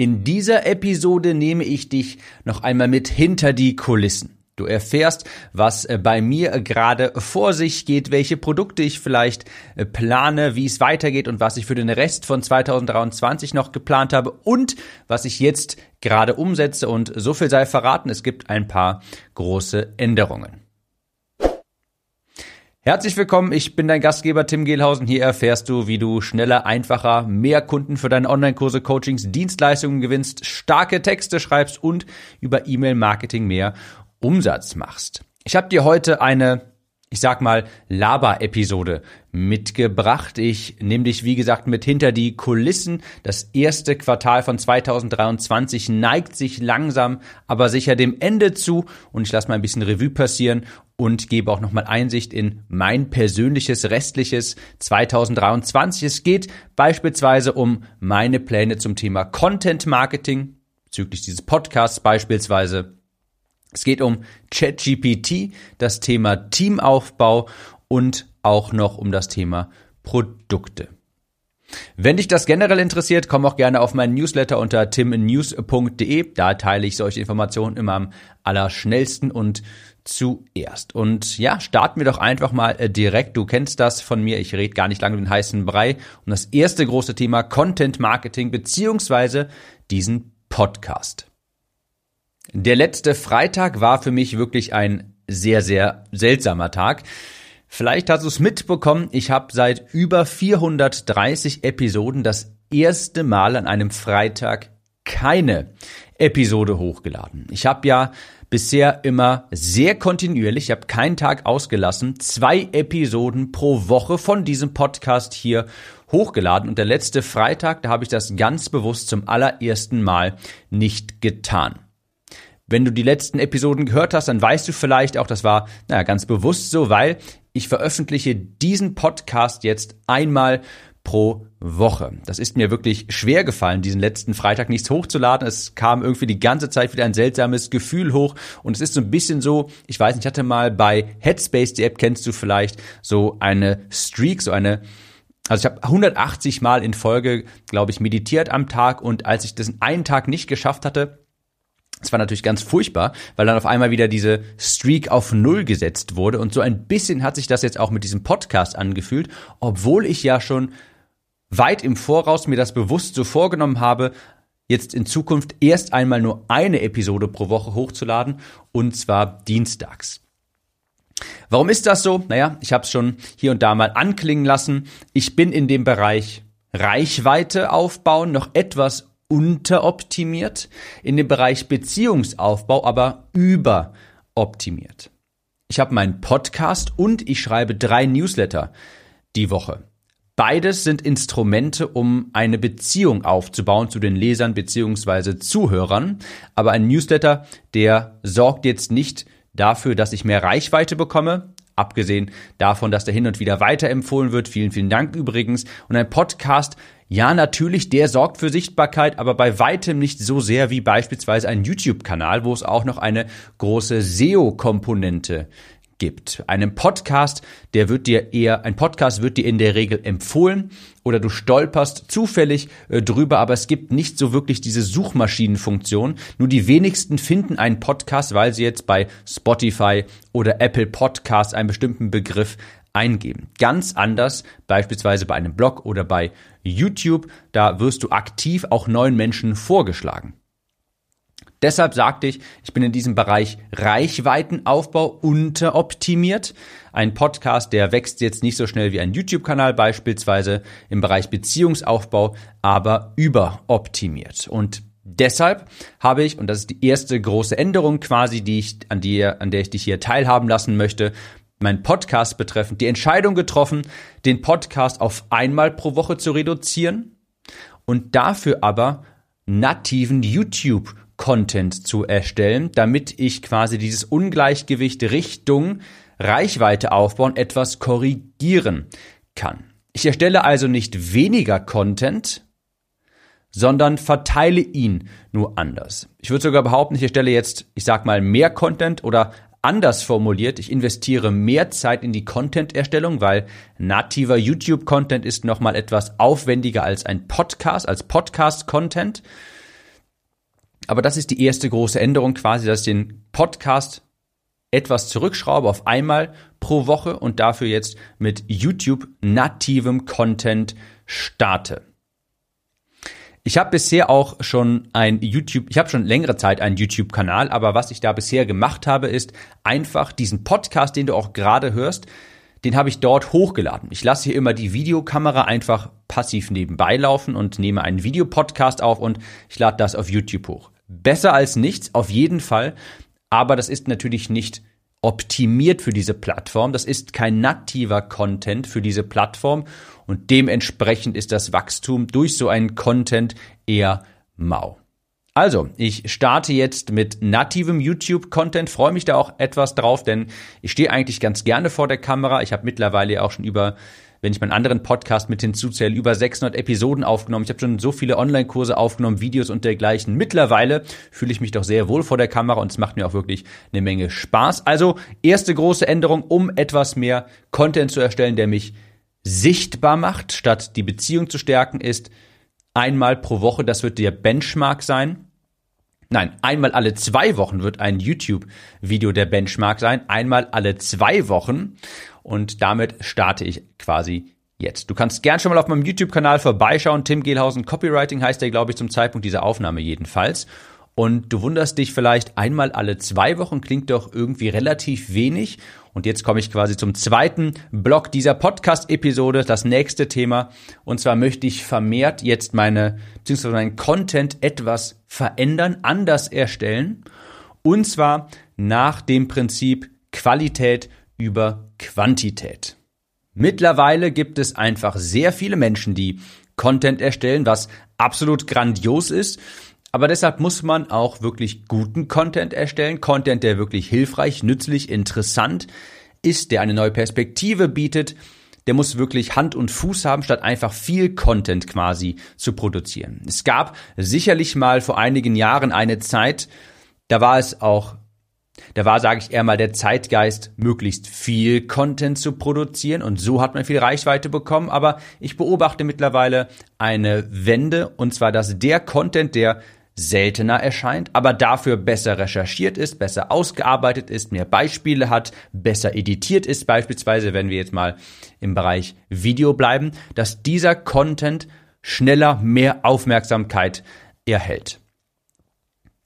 In dieser Episode nehme ich dich noch einmal mit hinter die Kulissen. Du erfährst, was äh, bei mir gerade vor sich geht, welche Produkte ich vielleicht äh, plane, wie es weitergeht und was ich für den Rest von 2023 noch geplant habe und was ich jetzt gerade umsetze. Und so viel sei verraten, es gibt ein paar große Änderungen. Herzlich willkommen, ich bin dein Gastgeber Tim Gehlhausen. Hier erfährst du, wie du schneller, einfacher, mehr Kunden für deine Online-Kurse, Coachings, Dienstleistungen gewinnst, starke Texte schreibst und über E-Mail-Marketing mehr Umsatz machst. Ich habe dir heute eine ich sag mal, Laber-Episode mitgebracht. Ich nehme dich, wie gesagt, mit hinter die Kulissen. Das erste Quartal von 2023 neigt sich langsam, aber sicher dem Ende zu. Und ich lasse mal ein bisschen Revue passieren und gebe auch nochmal Einsicht in mein persönliches restliches 2023. Es geht beispielsweise um meine Pläne zum Thema Content Marketing, bezüglich dieses Podcasts beispielsweise es geht um ChatGPT, das Thema Teamaufbau und auch noch um das Thema Produkte. Wenn dich das generell interessiert, komm auch gerne auf meinen Newsletter unter timnews.de. Da teile ich solche Informationen immer am allerschnellsten und zuerst. Und ja, starten wir doch einfach mal äh, direkt. Du kennst das von mir. Ich rede gar nicht lange den heißen Brei. Um das erste große Thema Content Marketing beziehungsweise diesen Podcast. Der letzte Freitag war für mich wirklich ein sehr, sehr seltsamer Tag. Vielleicht hast du es mitbekommen, ich habe seit über 430 Episoden das erste Mal an einem Freitag keine Episode hochgeladen. Ich habe ja bisher immer sehr kontinuierlich, ich habe keinen Tag ausgelassen, zwei Episoden pro Woche von diesem Podcast hier hochgeladen und der letzte Freitag, da habe ich das ganz bewusst zum allerersten Mal nicht getan. Wenn du die letzten Episoden gehört hast, dann weißt du vielleicht auch, das war naja, ganz bewusst so, weil ich veröffentliche diesen Podcast jetzt einmal pro Woche. Das ist mir wirklich schwer gefallen, diesen letzten Freitag nichts hochzuladen. Es kam irgendwie die ganze Zeit wieder ein seltsames Gefühl hoch und es ist so ein bisschen so, ich weiß nicht, ich hatte mal bei Headspace, die App kennst du vielleicht, so eine Streak, so eine also ich habe 180 Mal in Folge, glaube ich, meditiert am Tag und als ich das einen Tag nicht geschafft hatte, es war natürlich ganz furchtbar, weil dann auf einmal wieder diese Streak auf Null gesetzt wurde. Und so ein bisschen hat sich das jetzt auch mit diesem Podcast angefühlt, obwohl ich ja schon weit im Voraus mir das bewusst so vorgenommen habe, jetzt in Zukunft erst einmal nur eine Episode pro Woche hochzuladen, und zwar dienstags. Warum ist das so? Naja, ich habe es schon hier und da mal anklingen lassen. Ich bin in dem Bereich Reichweite aufbauen noch etwas unteroptimiert, in dem Bereich Beziehungsaufbau aber überoptimiert. Ich habe meinen Podcast und ich schreibe drei Newsletter die Woche. Beides sind Instrumente, um eine Beziehung aufzubauen zu den Lesern beziehungsweise Zuhörern. Aber ein Newsletter, der sorgt jetzt nicht dafür, dass ich mehr Reichweite bekomme, abgesehen davon, dass der hin und wieder weiterempfohlen wird. Vielen, vielen Dank übrigens. Und ein Podcast ja, natürlich, der sorgt für Sichtbarkeit, aber bei weitem nicht so sehr wie beispielsweise ein YouTube-Kanal, wo es auch noch eine große SEO-Komponente gibt. Einem Podcast, der wird dir eher, ein Podcast wird dir in der Regel empfohlen oder du stolperst zufällig äh, drüber, aber es gibt nicht so wirklich diese Suchmaschinenfunktion. Nur die wenigsten finden einen Podcast, weil sie jetzt bei Spotify oder Apple Podcasts einen bestimmten Begriff eingeben. Ganz anders beispielsweise bei einem Blog oder bei YouTube, da wirst du aktiv auch neuen Menschen vorgeschlagen. Deshalb sagte ich, ich bin in diesem Bereich Reichweitenaufbau unteroptimiert. Ein Podcast, der wächst jetzt nicht so schnell wie ein YouTube-Kanal beispielsweise im Bereich Beziehungsaufbau, aber überoptimiert. Und deshalb habe ich, und das ist die erste große Änderung quasi, die ich, an, die, an der ich dich hier teilhaben lassen möchte, mein Podcast betreffend, die Entscheidung getroffen, den Podcast auf einmal pro Woche zu reduzieren und dafür aber nativen YouTube-Content zu erstellen, damit ich quasi dieses Ungleichgewicht Richtung Reichweite aufbauen etwas korrigieren kann. Ich erstelle also nicht weniger Content, sondern verteile ihn nur anders. Ich würde sogar behaupten, ich erstelle jetzt, ich sag mal, mehr Content oder Anders formuliert, ich investiere mehr Zeit in die Content-Erstellung, weil nativer YouTube-Content ist nochmal etwas aufwendiger als ein Podcast, als Podcast-Content. Aber das ist die erste große Änderung quasi, dass ich den Podcast etwas zurückschraube auf einmal pro Woche und dafür jetzt mit YouTube nativem Content starte. Ich habe bisher auch schon ein YouTube, ich habe schon längere Zeit einen YouTube-Kanal, aber was ich da bisher gemacht habe, ist einfach diesen Podcast, den du auch gerade hörst, den habe ich dort hochgeladen. Ich lasse hier immer die Videokamera einfach passiv nebenbei laufen und nehme einen Videopodcast auf und ich lade das auf YouTube hoch. Besser als nichts, auf jeden Fall, aber das ist natürlich nicht optimiert für diese Plattform. Das ist kein nativer Content für diese Plattform und dementsprechend ist das Wachstum durch so einen Content eher mau. Also, ich starte jetzt mit nativem YouTube-Content, freue mich da auch etwas drauf, denn ich stehe eigentlich ganz gerne vor der Kamera. Ich habe mittlerweile auch schon über wenn ich meinen anderen Podcast mit hinzuzähle, über 600 Episoden aufgenommen. Ich habe schon so viele Online-Kurse aufgenommen, Videos und dergleichen. Mittlerweile fühle ich mich doch sehr wohl vor der Kamera und es macht mir auch wirklich eine Menge Spaß. Also erste große Änderung, um etwas mehr Content zu erstellen, der mich sichtbar macht, statt die Beziehung zu stärken, ist einmal pro Woche, das wird der Benchmark sein. Nein, einmal alle zwei Wochen wird ein YouTube-Video der Benchmark sein. Einmal alle zwei Wochen. Und damit starte ich quasi jetzt. Du kannst gern schon mal auf meinem YouTube-Kanal vorbeischauen. Tim Gehlhausen Copywriting heißt der, glaube ich, zum Zeitpunkt dieser Aufnahme jedenfalls. Und du wunderst dich vielleicht, einmal alle zwei Wochen klingt doch irgendwie relativ wenig. Und jetzt komme ich quasi zum zweiten Block dieser Podcast-Episode, das nächste Thema. Und zwar möchte ich vermehrt jetzt meine, beziehungsweise meinen Content etwas verändern, anders erstellen. Und zwar nach dem Prinzip Qualität über Quantität. Mittlerweile gibt es einfach sehr viele Menschen, die Content erstellen, was absolut grandios ist. Aber deshalb muss man auch wirklich guten Content erstellen. Content, der wirklich hilfreich, nützlich, interessant ist, der eine neue Perspektive bietet. Der muss wirklich Hand und Fuß haben, statt einfach viel Content quasi zu produzieren. Es gab sicherlich mal vor einigen Jahren eine Zeit, da war es auch da war, sage ich eher mal, der Zeitgeist, möglichst viel Content zu produzieren und so hat man viel Reichweite bekommen. Aber ich beobachte mittlerweile eine Wende und zwar, dass der Content, der seltener erscheint, aber dafür besser recherchiert ist, besser ausgearbeitet ist, mehr Beispiele hat, besser editiert ist, beispielsweise, wenn wir jetzt mal im Bereich Video bleiben, dass dieser Content schneller mehr Aufmerksamkeit erhält.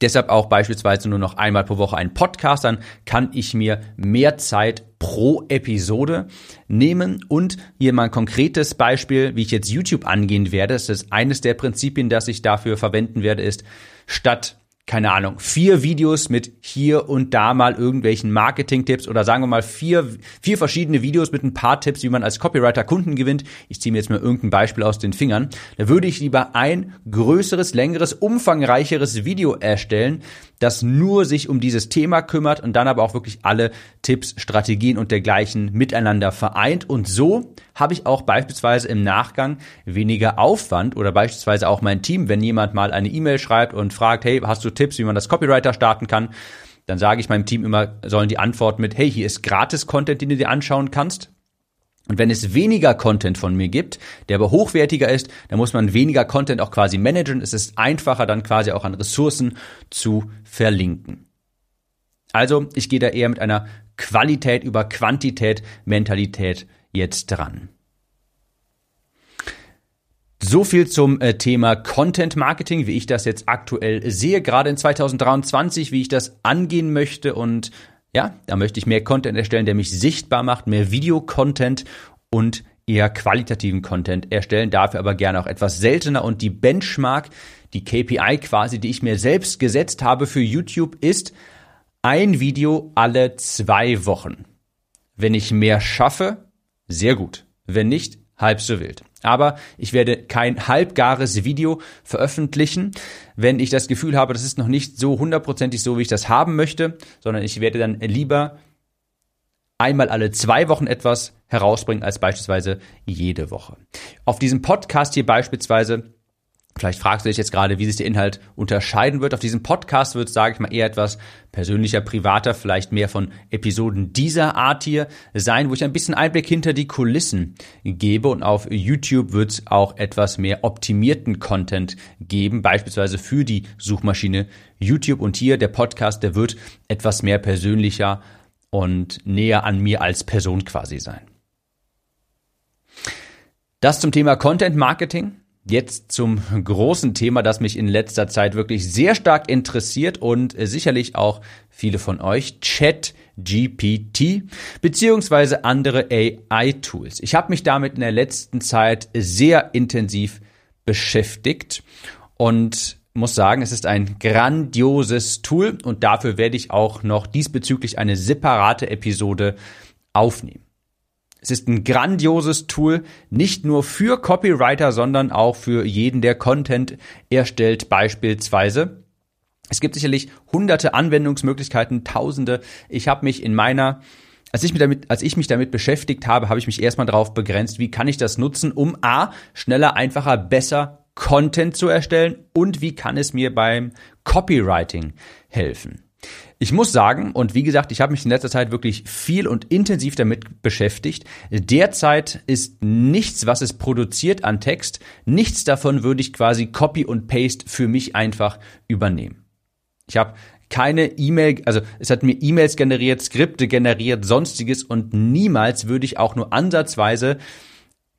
Deshalb auch beispielsweise nur noch einmal pro Woche ein Podcast, dann kann ich mir mehr Zeit pro Episode nehmen und hier mal ein konkretes Beispiel, wie ich jetzt YouTube angehen werde. Das ist eines der Prinzipien, das ich dafür verwenden werde, ist statt keine Ahnung, vier Videos mit hier und da mal irgendwelchen Marketing-Tipps oder sagen wir mal vier, vier verschiedene Videos mit ein paar Tipps, wie man als Copywriter Kunden gewinnt. Ich ziehe mir jetzt mal irgendein Beispiel aus den Fingern. Da würde ich lieber ein größeres, längeres, umfangreicheres Video erstellen, das nur sich um dieses Thema kümmert und dann aber auch wirklich alle Tipps, Strategien und dergleichen miteinander vereint. Und so habe ich auch beispielsweise im Nachgang weniger Aufwand oder beispielsweise auch mein Team, wenn jemand mal eine E-Mail schreibt und fragt, hey, hast du Tipps, wie man das Copywriter starten kann? Dann sage ich meinem Team immer, sollen die Antwort mit, hey, hier ist Gratis-Content, den du dir anschauen kannst. Und wenn es weniger Content von mir gibt, der aber hochwertiger ist, dann muss man weniger Content auch quasi managen. Es ist einfacher, dann quasi auch an Ressourcen zu verlinken. Also, ich gehe da eher mit einer Qualität über Quantität Mentalität jetzt dran. So viel zum äh, Thema Content Marketing, wie ich das jetzt aktuell sehe, gerade in 2023, wie ich das angehen möchte und ja, da möchte ich mehr Content erstellen, der mich sichtbar macht, mehr Video-Content und eher qualitativen Content erstellen, dafür aber gerne auch etwas seltener und die Benchmark, die KPI quasi, die ich mir selbst gesetzt habe für YouTube ist ein Video alle zwei Wochen. Wenn ich mehr schaffe, sehr gut. Wenn nicht, halb so wild. Aber ich werde kein halbgares Video veröffentlichen, wenn ich das Gefühl habe, das ist noch nicht so hundertprozentig so, wie ich das haben möchte, sondern ich werde dann lieber einmal alle zwei Wochen etwas herausbringen, als beispielsweise jede Woche. Auf diesem Podcast hier beispielsweise Vielleicht fragst du dich jetzt gerade, wie sich der Inhalt unterscheiden wird. Auf diesem Podcast wird, sage ich mal, eher etwas persönlicher, privater, vielleicht mehr von Episoden dieser Art hier sein, wo ich ein bisschen Einblick hinter die Kulissen gebe. Und auf YouTube wird es auch etwas mehr optimierten Content geben, beispielsweise für die Suchmaschine YouTube. Und hier der Podcast, der wird etwas mehr persönlicher und näher an mir als Person quasi sein. Das zum Thema Content Marketing. Jetzt zum großen Thema, das mich in letzter Zeit wirklich sehr stark interessiert und sicherlich auch viele von euch, Chat GPT beziehungsweise andere AI-Tools. Ich habe mich damit in der letzten Zeit sehr intensiv beschäftigt und muss sagen, es ist ein grandioses Tool und dafür werde ich auch noch diesbezüglich eine separate Episode aufnehmen. Es ist ein grandioses Tool, nicht nur für Copywriter, sondern auch für jeden, der Content erstellt beispielsweise. Es gibt sicherlich hunderte Anwendungsmöglichkeiten, tausende. Ich habe mich in meiner als ich, mich damit, als ich mich damit beschäftigt habe, habe ich mich erstmal darauf begrenzt, wie kann ich das nutzen, um A, schneller, einfacher, besser Content zu erstellen und wie kann es mir beim Copywriting helfen. Ich muss sagen, und wie gesagt, ich habe mich in letzter Zeit wirklich viel und intensiv damit beschäftigt. Derzeit ist nichts, was es produziert an Text, nichts davon würde ich quasi Copy und Paste für mich einfach übernehmen. Ich habe keine E-Mail, also es hat mir E-Mails generiert, Skripte generiert, sonstiges und niemals würde ich auch nur ansatzweise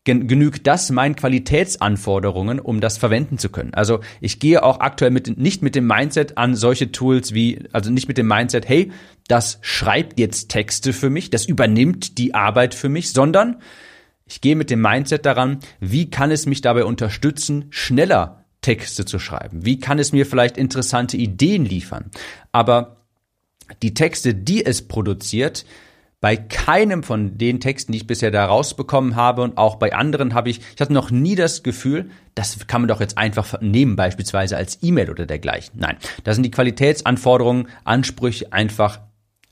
genügt das meinen Qualitätsanforderungen, um das verwenden zu können. Also ich gehe auch aktuell mit, nicht mit dem Mindset an solche Tools wie, also nicht mit dem Mindset, hey, das schreibt jetzt Texte für mich, das übernimmt die Arbeit für mich, sondern ich gehe mit dem Mindset daran, wie kann es mich dabei unterstützen, schneller Texte zu schreiben? Wie kann es mir vielleicht interessante Ideen liefern? Aber die Texte, die es produziert, bei keinem von den Texten, die ich bisher da rausbekommen habe und auch bei anderen habe ich, ich hatte noch nie das Gefühl, das kann man doch jetzt einfach nehmen, beispielsweise als E-Mail oder dergleichen. Nein, da sind die Qualitätsanforderungen, Ansprüche einfach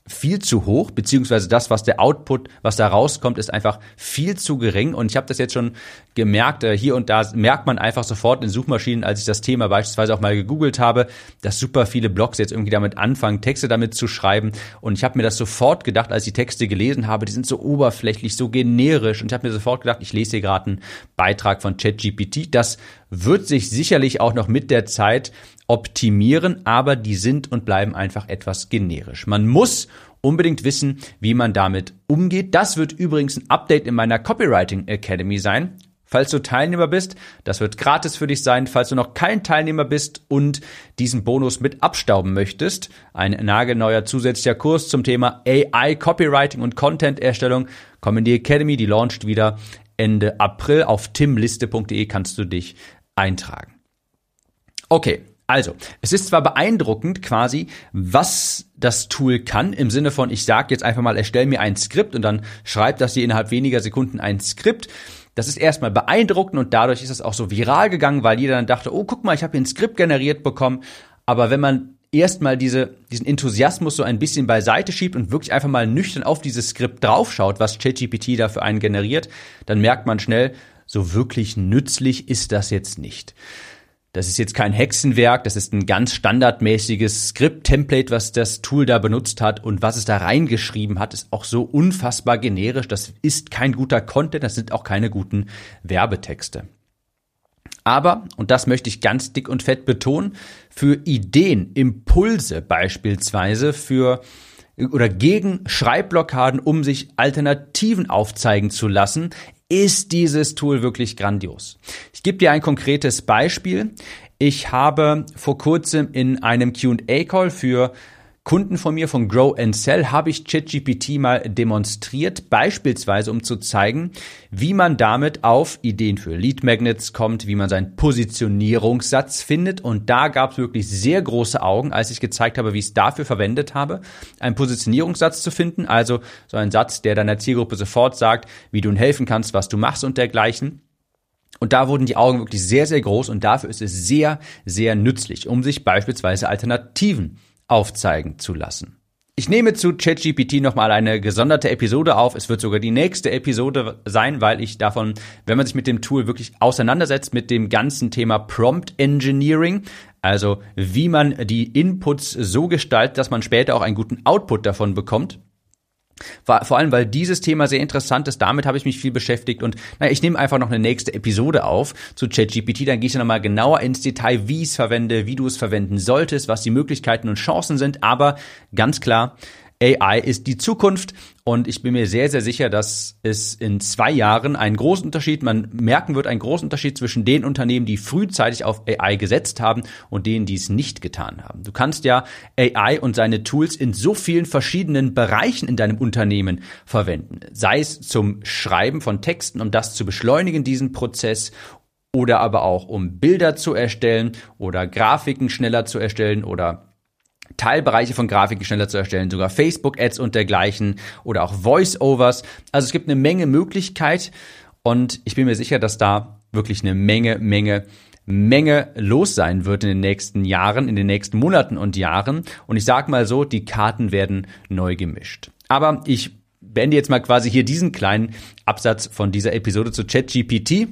viel zu hoch, beziehungsweise das, was der Output, was da rauskommt, ist einfach viel zu gering. Und ich habe das jetzt schon gemerkt, äh, hier und da merkt man einfach sofort in Suchmaschinen, als ich das Thema beispielsweise auch mal gegoogelt habe, dass super viele Blogs jetzt irgendwie damit anfangen, Texte damit zu schreiben. Und ich habe mir das sofort gedacht, als ich die Texte gelesen habe, die sind so oberflächlich, so generisch. Und ich habe mir sofort gedacht, ich lese hier gerade einen Beitrag von ChatGPT. Das wird sich sicherlich auch noch mit der Zeit optimieren, aber die sind und bleiben einfach etwas generisch. Man muss unbedingt wissen, wie man damit umgeht. Das wird übrigens ein Update in meiner Copywriting Academy sein. Falls du Teilnehmer bist, das wird gratis für dich sein. Falls du noch kein Teilnehmer bist und diesen Bonus mit abstauben möchtest, ein nagelneuer zusätzlicher Kurs zum Thema AI Copywriting und Content Erstellung, komm in die Academy, die launcht wieder Ende April. Auf timliste.de kannst du dich eintragen. Okay, also, es ist zwar beeindruckend quasi, was das Tool kann, im Sinne von, ich sage jetzt einfach mal, erstell mir ein Skript und dann schreibt das dir innerhalb weniger Sekunden ein Skript. Das ist erstmal beeindruckend und dadurch ist es auch so viral gegangen, weil jeder dann dachte, oh, guck mal, ich habe hier ein Skript generiert bekommen. Aber wenn man erstmal diese, diesen Enthusiasmus so ein bisschen beiseite schiebt und wirklich einfach mal nüchtern auf dieses Skript draufschaut, was ChatGPT da für einen generiert, dann merkt man schnell, so wirklich nützlich ist das jetzt nicht. Das ist jetzt kein Hexenwerk, das ist ein ganz standardmäßiges Skript-Template, was das Tool da benutzt hat und was es da reingeschrieben hat, ist auch so unfassbar generisch. Das ist kein guter Content, das sind auch keine guten Werbetexte. Aber, und das möchte ich ganz dick und fett betonen, für Ideen, Impulse beispielsweise, für oder gegen Schreibblockaden, um sich Alternativen aufzeigen zu lassen, ist dieses Tool wirklich grandios. Ich gebe dir ein konkretes Beispiel. Ich habe vor kurzem in einem Q&A-Call für Kunden von mir von Grow and Sell habe ich ChatGPT mal demonstriert, beispielsweise um zu zeigen, wie man damit auf Ideen für Lead Magnets kommt, wie man seinen Positionierungssatz findet. Und da gab es wirklich sehr große Augen, als ich gezeigt habe, wie ich es dafür verwendet habe, einen Positionierungssatz zu finden. Also so ein Satz, der deiner Zielgruppe sofort sagt, wie du ihnen helfen kannst, was du machst und dergleichen. Und da wurden die Augen wirklich sehr, sehr groß und dafür ist es sehr, sehr nützlich, um sich beispielsweise Alternativen aufzeigen zu lassen. Ich nehme zu ChatGPT nochmal eine gesonderte Episode auf. Es wird sogar die nächste Episode sein, weil ich davon, wenn man sich mit dem Tool wirklich auseinandersetzt, mit dem ganzen Thema Prompt Engineering, also wie man die Inputs so gestaltet, dass man später auch einen guten Output davon bekommt, vor allem, weil dieses Thema sehr interessant ist. Damit habe ich mich viel beschäftigt und na, ich nehme einfach noch eine nächste Episode auf zu ChatGPT. Dann gehe ich nochmal genauer ins Detail, wie ich es verwende, wie du es verwenden solltest, was die Möglichkeiten und Chancen sind. Aber ganz klar, AI ist die Zukunft und ich bin mir sehr, sehr sicher, dass es in zwei Jahren einen großen Unterschied, man merken wird, einen großen Unterschied zwischen den Unternehmen, die frühzeitig auf AI gesetzt haben und denen, die es nicht getan haben. Du kannst ja AI und seine Tools in so vielen verschiedenen Bereichen in deinem Unternehmen verwenden. Sei es zum Schreiben von Texten, um das zu beschleunigen, diesen Prozess, oder aber auch um Bilder zu erstellen oder Grafiken schneller zu erstellen oder Teilbereiche von Grafiken schneller zu erstellen, sogar Facebook-Ads und dergleichen oder auch Voice-Overs. Also es gibt eine Menge Möglichkeit und ich bin mir sicher, dass da wirklich eine Menge, Menge Menge los sein wird in den nächsten Jahren, in den nächsten Monaten und Jahren. Und ich sage mal so, die Karten werden neu gemischt. Aber ich beende jetzt mal quasi hier diesen kleinen Absatz von dieser Episode zu ChatGPT.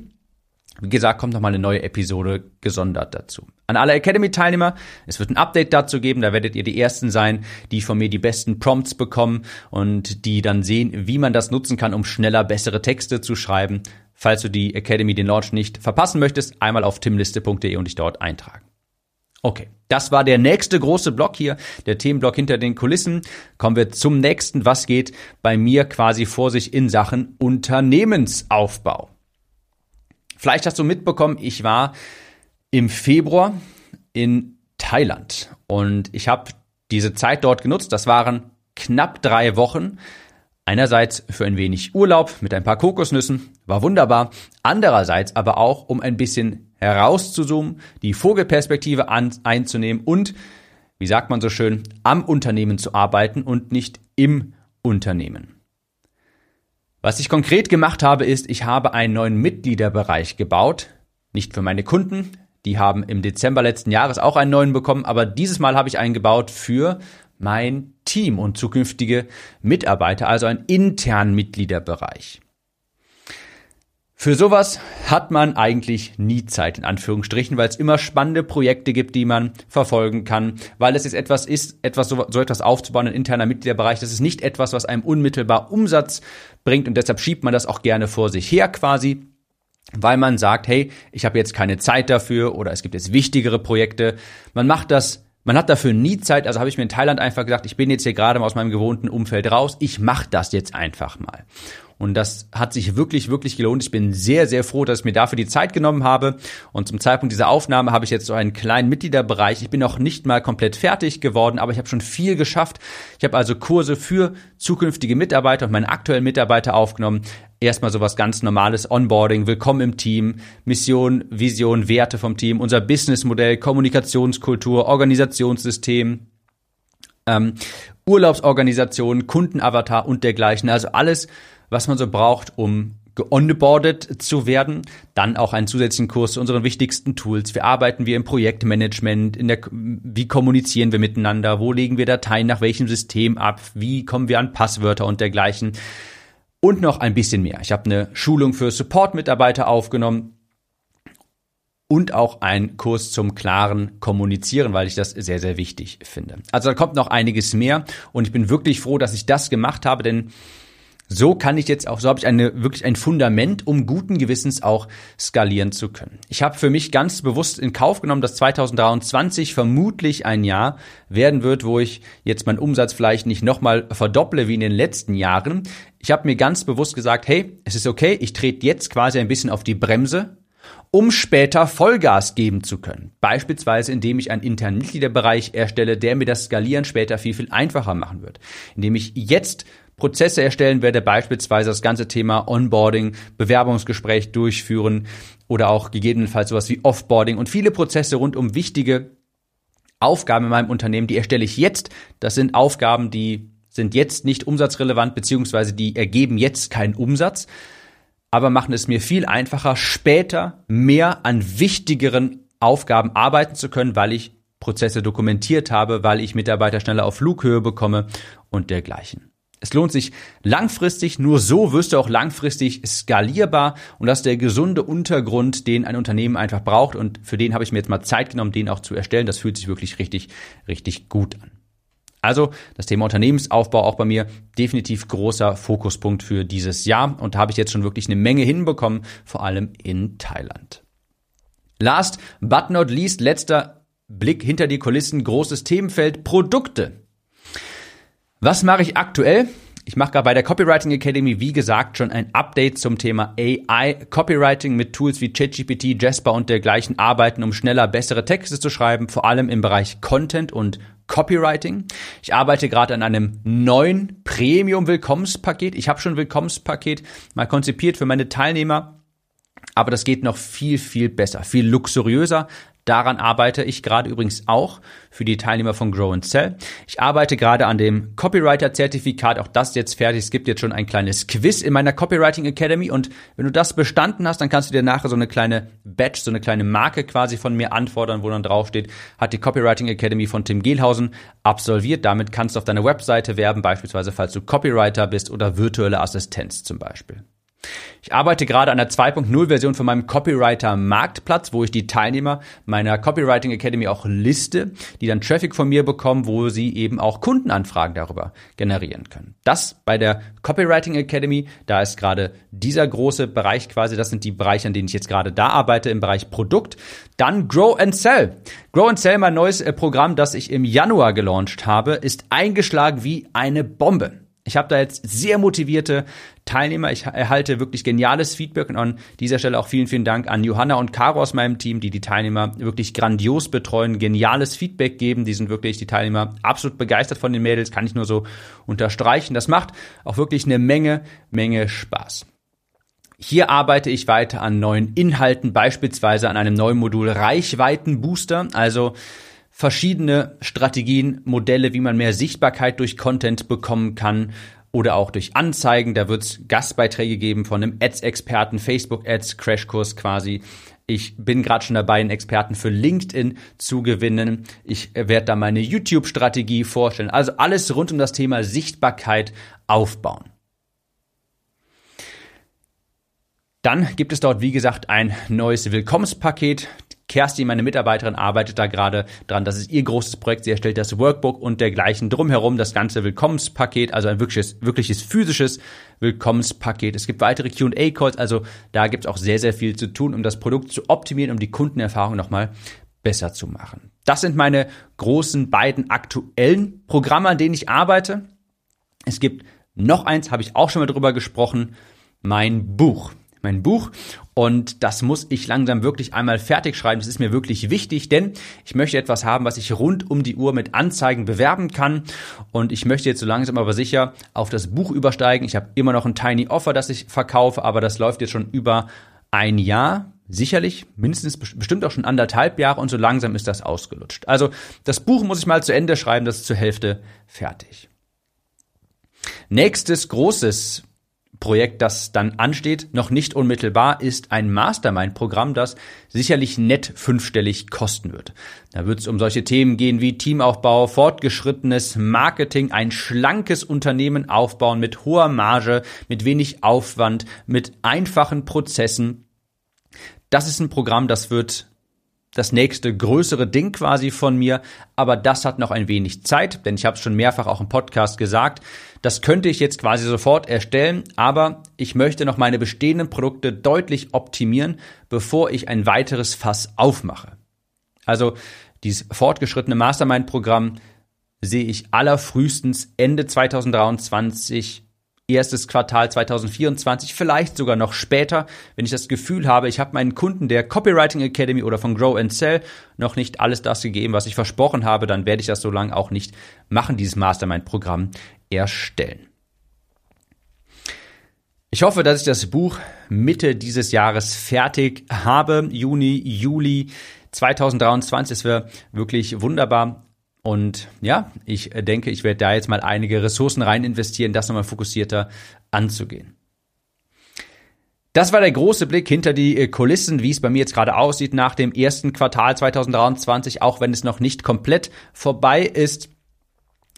Wie gesagt, kommt noch mal eine neue Episode gesondert dazu. An alle Academy-Teilnehmer, es wird ein Update dazu geben, da werdet ihr die Ersten sein, die von mir die besten Prompts bekommen und die dann sehen, wie man das nutzen kann, um schneller bessere Texte zu schreiben. Falls du die Academy, den Launch nicht verpassen möchtest, einmal auf timliste.de und dich dort eintragen. Okay, das war der nächste große Block hier, der Themenblock hinter den Kulissen. Kommen wir zum nächsten, was geht bei mir quasi vor sich in Sachen Unternehmensaufbau. Vielleicht hast du mitbekommen, ich war im Februar in Thailand und ich habe diese Zeit dort genutzt. Das waren knapp drei Wochen. Einerseits für ein wenig Urlaub mit ein paar Kokosnüssen, war wunderbar. Andererseits aber auch, um ein bisschen herauszuzoomen, die Vogelperspektive an, einzunehmen und, wie sagt man so schön, am Unternehmen zu arbeiten und nicht im Unternehmen. Was ich konkret gemacht habe, ist, ich habe einen neuen Mitgliederbereich gebaut. Nicht für meine Kunden. Die haben im Dezember letzten Jahres auch einen neuen bekommen, aber dieses Mal habe ich einen gebaut für mein Team und zukünftige Mitarbeiter, also einen internen Mitgliederbereich. Für sowas hat man eigentlich nie Zeit, in Anführungsstrichen, weil es immer spannende Projekte gibt, die man verfolgen kann, weil es jetzt etwas ist, etwas so, so etwas aufzubauen, ein interner Mitgliederbereich, das ist nicht etwas, was einem unmittelbar Umsatz bringt und deshalb schiebt man das auch gerne vor sich her quasi weil man sagt, hey, ich habe jetzt keine Zeit dafür oder es gibt jetzt wichtigere Projekte. Man macht das man hat dafür nie Zeit, also habe ich mir in Thailand einfach gesagt, ich bin jetzt hier gerade mal aus meinem gewohnten Umfeld raus, ich mache das jetzt einfach mal. Und das hat sich wirklich, wirklich gelohnt. Ich bin sehr, sehr froh, dass ich mir dafür die Zeit genommen habe. Und zum Zeitpunkt dieser Aufnahme habe ich jetzt so einen kleinen Mitgliederbereich. Ich bin noch nicht mal komplett fertig geworden, aber ich habe schon viel geschafft. Ich habe also Kurse für zukünftige Mitarbeiter und meine aktuellen Mitarbeiter aufgenommen. Erstmal sowas ganz normales Onboarding, Willkommen im Team, Mission, Vision, Werte vom Team, unser Businessmodell, Kommunikationskultur, Organisationssystem, ähm, Urlaubsorganisation, Kundenavatar und dergleichen. Also alles, was man so braucht, um geonboardet zu werden. Dann auch einen zusätzlichen Kurs zu unseren wichtigsten Tools. Wie arbeiten wir im Projektmanagement? In der, wie kommunizieren wir miteinander? Wo legen wir Dateien nach welchem System ab? Wie kommen wir an Passwörter und dergleichen? Und noch ein bisschen mehr. Ich habe eine Schulung für Support-Mitarbeiter aufgenommen und auch ein Kurs zum klaren Kommunizieren, weil ich das sehr, sehr wichtig finde. Also da kommt noch einiges mehr und ich bin wirklich froh, dass ich das gemacht habe, denn so kann ich jetzt auch, so habe ich eine, wirklich ein Fundament, um guten Gewissens auch skalieren zu können. Ich habe für mich ganz bewusst in Kauf genommen, dass 2023 vermutlich ein Jahr werden wird, wo ich jetzt meinen Umsatz vielleicht nicht nochmal verdopple wie in den letzten Jahren. Ich habe mir ganz bewusst gesagt, hey, es ist okay, ich trete jetzt quasi ein bisschen auf die Bremse, um später Vollgas geben zu können. Beispielsweise, indem ich einen internen Mitgliederbereich erstelle, der mir das Skalieren später viel, viel einfacher machen wird. Indem ich jetzt Prozesse erstellen werde, beispielsweise das ganze Thema Onboarding, Bewerbungsgespräch durchführen oder auch gegebenenfalls sowas wie Offboarding und viele Prozesse rund um wichtige Aufgaben in meinem Unternehmen, die erstelle ich jetzt. Das sind Aufgaben, die sind jetzt nicht umsatzrelevant, beziehungsweise die ergeben jetzt keinen Umsatz, aber machen es mir viel einfacher, später mehr an wichtigeren Aufgaben arbeiten zu können, weil ich Prozesse dokumentiert habe, weil ich Mitarbeiter schneller auf Flughöhe bekomme und dergleichen. Es lohnt sich langfristig, nur so wirst du auch langfristig skalierbar und das ist der gesunde Untergrund, den ein Unternehmen einfach braucht und für den habe ich mir jetzt mal Zeit genommen, den auch zu erstellen. Das fühlt sich wirklich richtig, richtig gut an. Also das Thema Unternehmensaufbau auch bei mir definitiv großer Fokuspunkt für dieses Jahr und da habe ich jetzt schon wirklich eine Menge hinbekommen, vor allem in Thailand. Last but not least, letzter Blick hinter die Kulissen, großes Themenfeld Produkte. Was mache ich aktuell? Ich mache gerade bei der Copywriting Academy, wie gesagt, schon ein Update zum Thema AI Copywriting mit Tools wie ChatGPT, Jasper und dergleichen arbeiten, um schneller bessere Texte zu schreiben, vor allem im Bereich Content und Copywriting. Ich arbeite gerade an einem neuen Premium-Willkommenspaket. Ich habe schon ein Willkommenspaket mal konzipiert für meine Teilnehmer. Aber das geht noch viel, viel besser, viel luxuriöser. Daran arbeite ich gerade übrigens auch für die Teilnehmer von Grow and Sell. Ich arbeite gerade an dem Copywriter-Zertifikat. Auch das jetzt fertig. Es gibt jetzt schon ein kleines Quiz in meiner Copywriting Academy. Und wenn du das bestanden hast, dann kannst du dir nachher so eine kleine Badge, so eine kleine Marke quasi von mir anfordern, wo dann draufsteht, hat die Copywriting Academy von Tim Gehlhausen absolviert. Damit kannst du auf deiner Webseite werben, beispielsweise falls du Copywriter bist oder virtuelle Assistenz zum Beispiel. Ich arbeite gerade an der 2.0-Version von meinem Copywriter-Marktplatz, wo ich die Teilnehmer meiner Copywriting Academy auch liste, die dann Traffic von mir bekommen, wo sie eben auch Kundenanfragen darüber generieren können. Das bei der Copywriting Academy, da ist gerade dieser große Bereich quasi, das sind die Bereiche, an denen ich jetzt gerade da arbeite, im Bereich Produkt. Dann Grow and Sell. Grow and Sell, mein neues äh, Programm, das ich im Januar gelauncht habe, ist eingeschlagen wie eine Bombe. Ich habe da jetzt sehr motivierte Teilnehmer. Ich erhalte wirklich geniales Feedback und an dieser Stelle auch vielen, vielen Dank an Johanna und Caro aus meinem Team, die die Teilnehmer wirklich grandios betreuen, geniales Feedback geben. Die sind wirklich die Teilnehmer absolut begeistert von den Mädels, kann ich nur so unterstreichen. Das macht auch wirklich eine Menge, Menge Spaß. Hier arbeite ich weiter an neuen Inhalten, beispielsweise an einem neuen Modul Reichweitenbooster. Also verschiedene Strategien, Modelle, wie man mehr Sichtbarkeit durch Content bekommen kann oder auch durch Anzeigen. Da wird es Gastbeiträge geben von einem Ads-Experten, Facebook-Ads, Crashkurs quasi. Ich bin gerade schon dabei, einen Experten für LinkedIn zu gewinnen. Ich werde da meine YouTube-Strategie vorstellen. Also alles rund um das Thema Sichtbarkeit aufbauen. Dann gibt es dort, wie gesagt, ein neues Willkommenspaket. Kerstin, meine Mitarbeiterin, arbeitet da gerade dran. Das ist ihr großes Projekt. Sie erstellt das Workbook und dergleichen drumherum, das ganze Willkommenspaket, also ein wirkliches, wirkliches physisches Willkommenspaket. Es gibt weitere Q&A-Calls, also da gibt es auch sehr, sehr viel zu tun, um das Produkt zu optimieren, um die Kundenerfahrung nochmal besser zu machen. Das sind meine großen beiden aktuellen Programme, an denen ich arbeite. Es gibt noch eins, habe ich auch schon mal drüber gesprochen, mein Buch mein Buch und das muss ich langsam wirklich einmal fertig schreiben. Das ist mir wirklich wichtig, denn ich möchte etwas haben, was ich rund um die Uhr mit Anzeigen bewerben kann und ich möchte jetzt so langsam aber sicher auf das Buch übersteigen. Ich habe immer noch ein Tiny Offer, das ich verkaufe, aber das läuft jetzt schon über ein Jahr. Sicherlich, mindestens bestimmt auch schon anderthalb Jahre und so langsam ist das ausgelutscht. Also das Buch muss ich mal zu Ende schreiben, das ist zur Hälfte fertig. Nächstes großes Projekt, das dann ansteht, noch nicht unmittelbar, ist ein Mastermind-Programm, das sicherlich nett fünfstellig kosten wird. Da wird es um solche Themen gehen wie Teamaufbau, fortgeschrittenes Marketing, ein schlankes Unternehmen aufbauen mit hoher Marge, mit wenig Aufwand, mit einfachen Prozessen. Das ist ein Programm, das wird das nächste größere Ding quasi von mir, aber das hat noch ein wenig Zeit, denn ich habe es schon mehrfach auch im Podcast gesagt. Das könnte ich jetzt quasi sofort erstellen, aber ich möchte noch meine bestehenden Produkte deutlich optimieren, bevor ich ein weiteres Fass aufmache. Also dieses fortgeschrittene Mastermind-Programm sehe ich allerfrühestens Ende 2023 erstes Quartal 2024, vielleicht sogar noch später, wenn ich das Gefühl habe, ich habe meinen Kunden der Copywriting Academy oder von Grow and Sell noch nicht alles das gegeben, was ich versprochen habe, dann werde ich das so lange auch nicht machen, dieses Mastermind-Programm erstellen. Ich hoffe, dass ich das Buch Mitte dieses Jahres fertig habe, Juni, Juli 2023. Es wäre wirklich wunderbar, und ja, ich denke, ich werde da jetzt mal einige Ressourcen rein investieren, das nochmal fokussierter anzugehen. Das war der große Blick hinter die äh, Kulissen, wie es bei mir jetzt gerade aussieht nach dem ersten Quartal 2023, auch wenn es noch nicht komplett vorbei ist.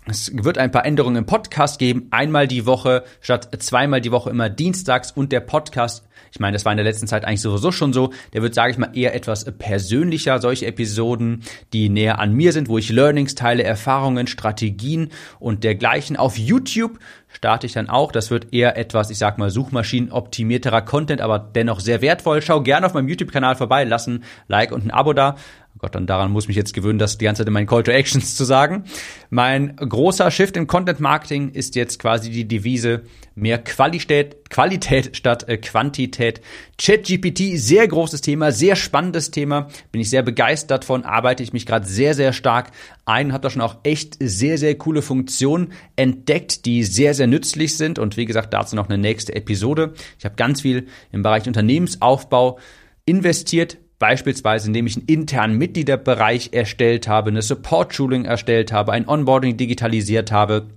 Es wird ein paar Änderungen im Podcast geben. Einmal die Woche statt zweimal die Woche immer dienstags und der Podcast. Ich meine, das war in der letzten Zeit eigentlich sowieso schon so. Der wird, sage ich mal, eher etwas persönlicher. Solche Episoden, die näher an mir sind, wo ich Learnings teile, Erfahrungen, Strategien und dergleichen. Auf YouTube starte ich dann auch. Das wird eher etwas, ich sag mal, suchmaschinenoptimierterer Content, aber dennoch sehr wertvoll. Schau gerne auf meinem YouTube-Kanal vorbei, lassen Like und ein Abo da. Gott, dann daran muss mich jetzt gewöhnen, das die ganze Zeit in meinen Call to Actions zu sagen. Mein großer Shift im Content Marketing ist jetzt quasi die Devise mehr Qualität, Qualität statt äh, Quantität. ChatGPT, sehr großes Thema, sehr spannendes Thema. Bin ich sehr begeistert von, arbeite ich mich gerade sehr, sehr stark ein, habe da schon auch echt sehr, sehr coole Funktionen entdeckt, die sehr, sehr nützlich sind. Und wie gesagt, dazu noch eine nächste Episode. Ich habe ganz viel im Bereich Unternehmensaufbau investiert, Beispielsweise, indem ich einen internen Mitgliederbereich erstellt habe, eine Support-Schulung erstellt habe, ein Onboarding digitalisiert habe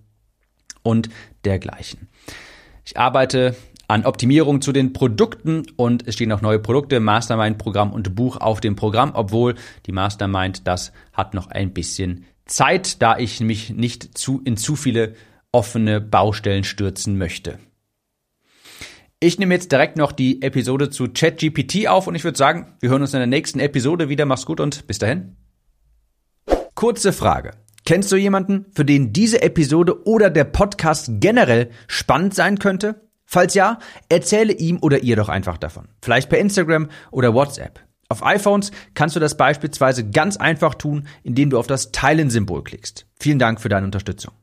und dergleichen. Ich arbeite an Optimierung zu den Produkten und es stehen auch neue Produkte, Mastermind-Programm und Buch auf dem Programm, obwohl die Mastermind, das hat noch ein bisschen Zeit, da ich mich nicht zu, in zu viele offene Baustellen stürzen möchte. Ich nehme jetzt direkt noch die Episode zu ChatGPT auf und ich würde sagen, wir hören uns in der nächsten Episode wieder. Mach's gut und bis dahin. Kurze Frage. Kennst du jemanden, für den diese Episode oder der Podcast generell spannend sein könnte? Falls ja, erzähle ihm oder ihr doch einfach davon. Vielleicht per Instagram oder WhatsApp. Auf iPhones kannst du das beispielsweise ganz einfach tun, indem du auf das Teilen-Symbol klickst. Vielen Dank für deine Unterstützung.